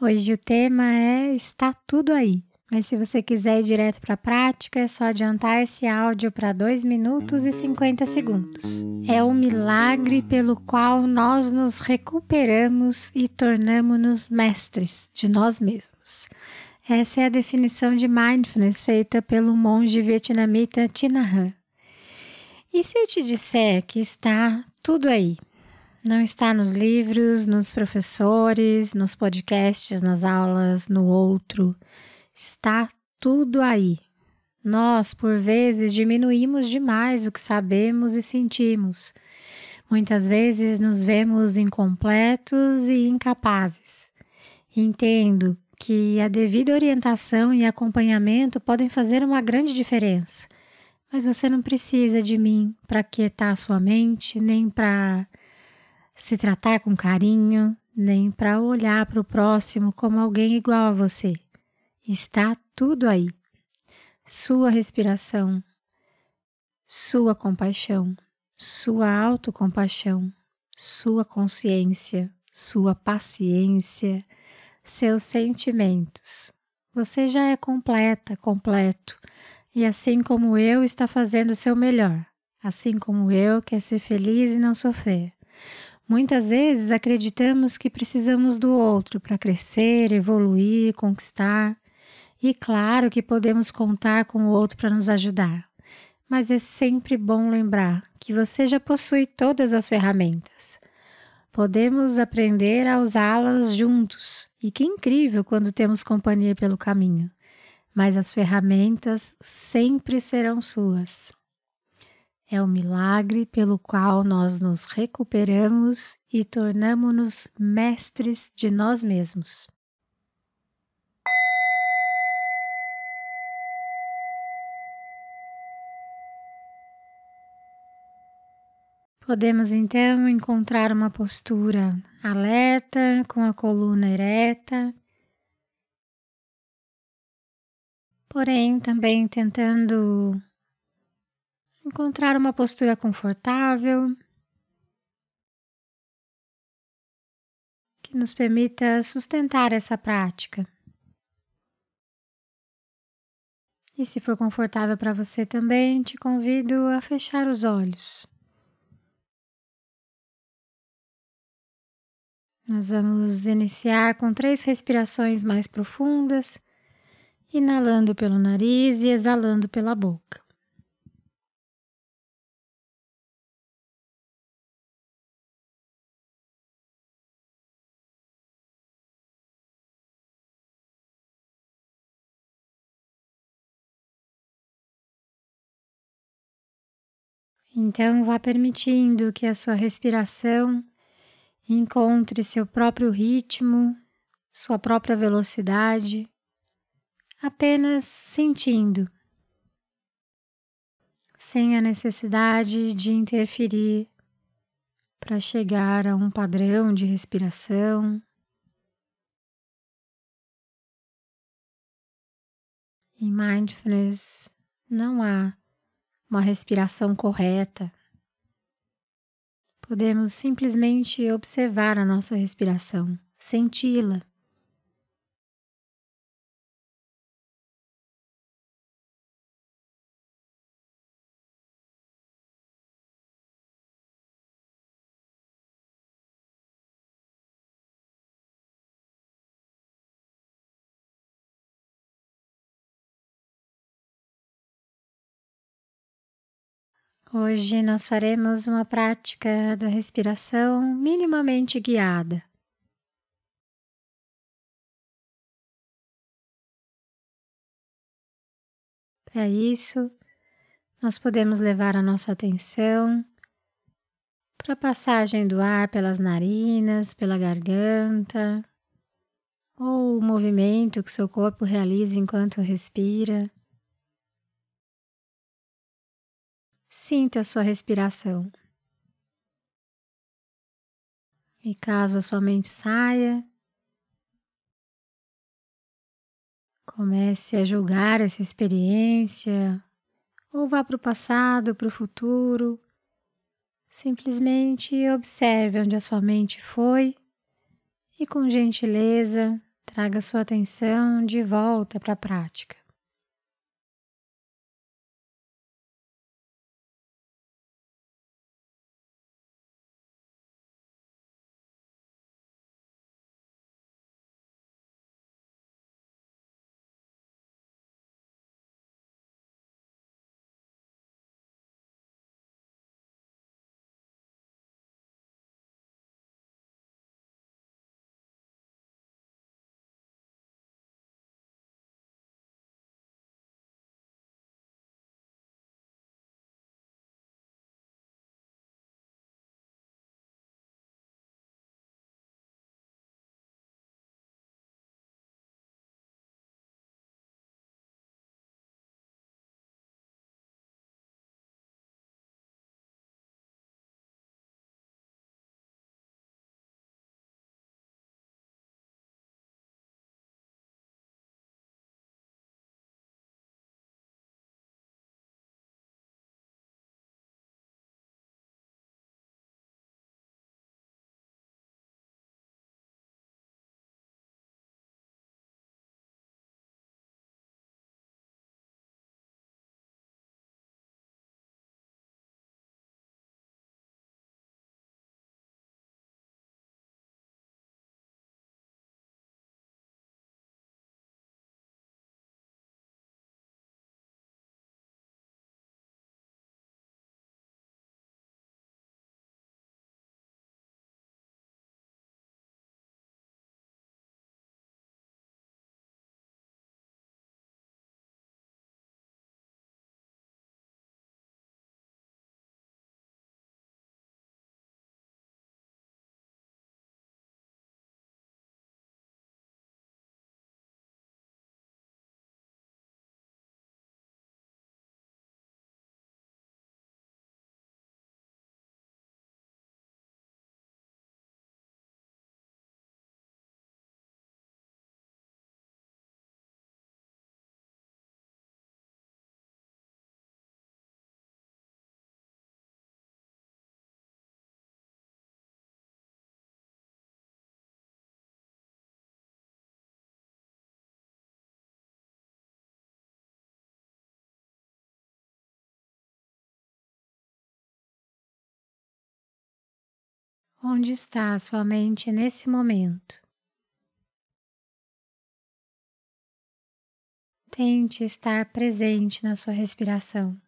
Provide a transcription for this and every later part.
Hoje o tema é Está Tudo Aí. Mas se você quiser ir direto para a prática, é só adiantar esse áudio para 2 minutos e 50 segundos. É o milagre pelo qual nós nos recuperamos e tornamos-nos mestres de nós mesmos. Essa é a definição de mindfulness feita pelo monge vietnamita Thich Han. E se eu te disser que está tudo aí, não está nos livros, nos professores, nos podcasts, nas aulas, no outro. Está tudo aí. Nós, por vezes, diminuímos demais o que sabemos e sentimos. Muitas vezes nos vemos incompletos e incapazes. Entendo que a devida orientação e acompanhamento podem fazer uma grande diferença, mas você não precisa de mim para quietar sua mente, nem para se tratar com carinho, nem para olhar para o próximo como alguém igual a você. Está tudo aí. Sua respiração, sua compaixão, sua autocompaixão, sua consciência, sua paciência, seus sentimentos. Você já é completa, completo, e assim como eu está fazendo o seu melhor, assim como eu quer ser feliz e não sofrer. Muitas vezes acreditamos que precisamos do outro para crescer, evoluir, conquistar. E claro que podemos contar com o outro para nos ajudar. Mas é sempre bom lembrar que você já possui todas as ferramentas. Podemos aprender a usá-las juntos. E que incrível quando temos companhia pelo caminho. Mas as ferramentas sempre serão suas é o milagre pelo qual nós nos recuperamos e tornamos-nos mestres de nós mesmos. Podemos então encontrar uma postura alerta, com a coluna ereta, porém também tentando encontrar uma postura confortável que nos permita sustentar essa prática. E se for confortável para você também, te convido a fechar os olhos. Nós vamos iniciar com três respirações mais profundas, inalando pelo nariz e exalando pela boca. Então, vá permitindo que a sua respiração encontre seu próprio ritmo, sua própria velocidade, apenas sentindo, sem a necessidade de interferir para chegar a um padrão de respiração. Em mindfulness não há uma respiração correta. Podemos simplesmente observar a nossa respiração, senti-la. Hoje nós faremos uma prática da respiração minimamente guiada. Para isso, nós podemos levar a nossa atenção para a passagem do ar pelas narinas, pela garganta, ou o movimento que seu corpo realiza enquanto respira. Sinta a sua respiração. E caso a sua mente saia, comece a julgar essa experiência, ou vá para o passado, para o futuro. Simplesmente observe onde a sua mente foi e, com gentileza, traga sua atenção de volta para a prática. Onde está a sua mente nesse momento? Tente estar presente na sua respiração.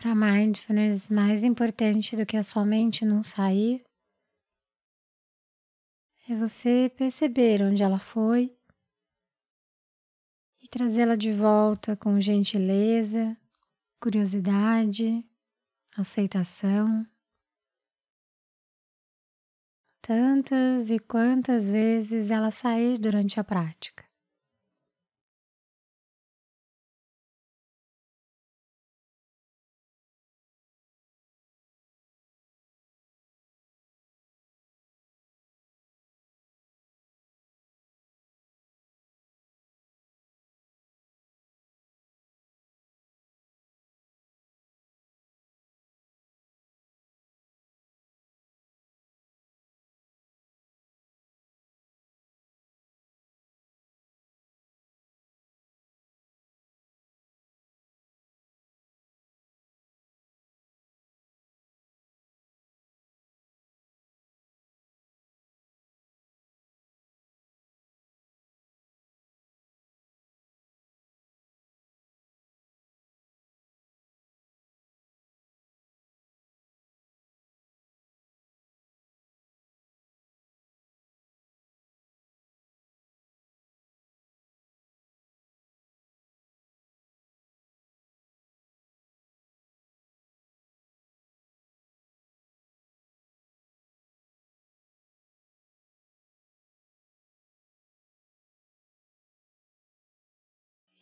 Para mindfulness, mais importante do que a sua mente não sair é você perceber onde ela foi e trazê-la de volta com gentileza, curiosidade, aceitação. Tantas e quantas vezes ela sair durante a prática.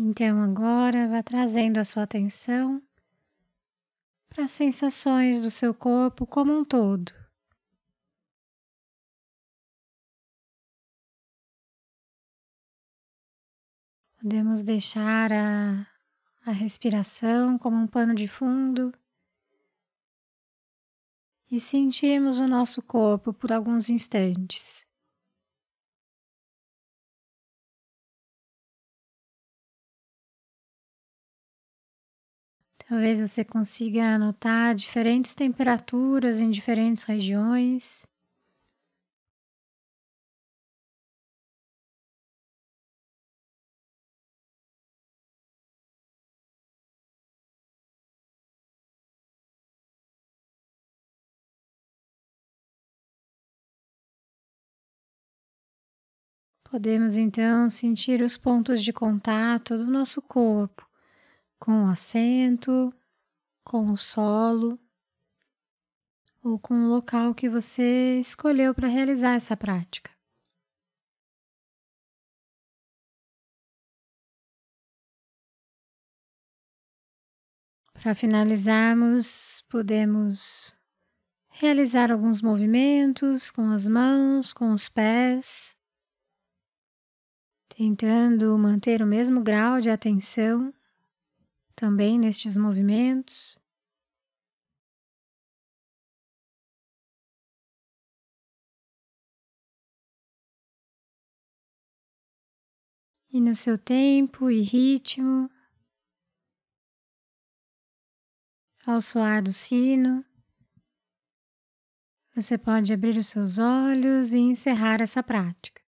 Então agora vá trazendo a sua atenção para as sensações do seu corpo como um todo. Podemos deixar a, a respiração como um pano de fundo e sentirmos o nosso corpo por alguns instantes. Talvez você consiga anotar diferentes temperaturas em diferentes regiões. Podemos então sentir os pontos de contato do nosso corpo com o assento, com o solo ou com o local que você escolheu para realizar essa prática. Para finalizarmos, podemos realizar alguns movimentos com as mãos, com os pés, tentando manter o mesmo grau de atenção também nestes movimentos. E no seu tempo e ritmo, ao soar do sino, você pode abrir os seus olhos e encerrar essa prática.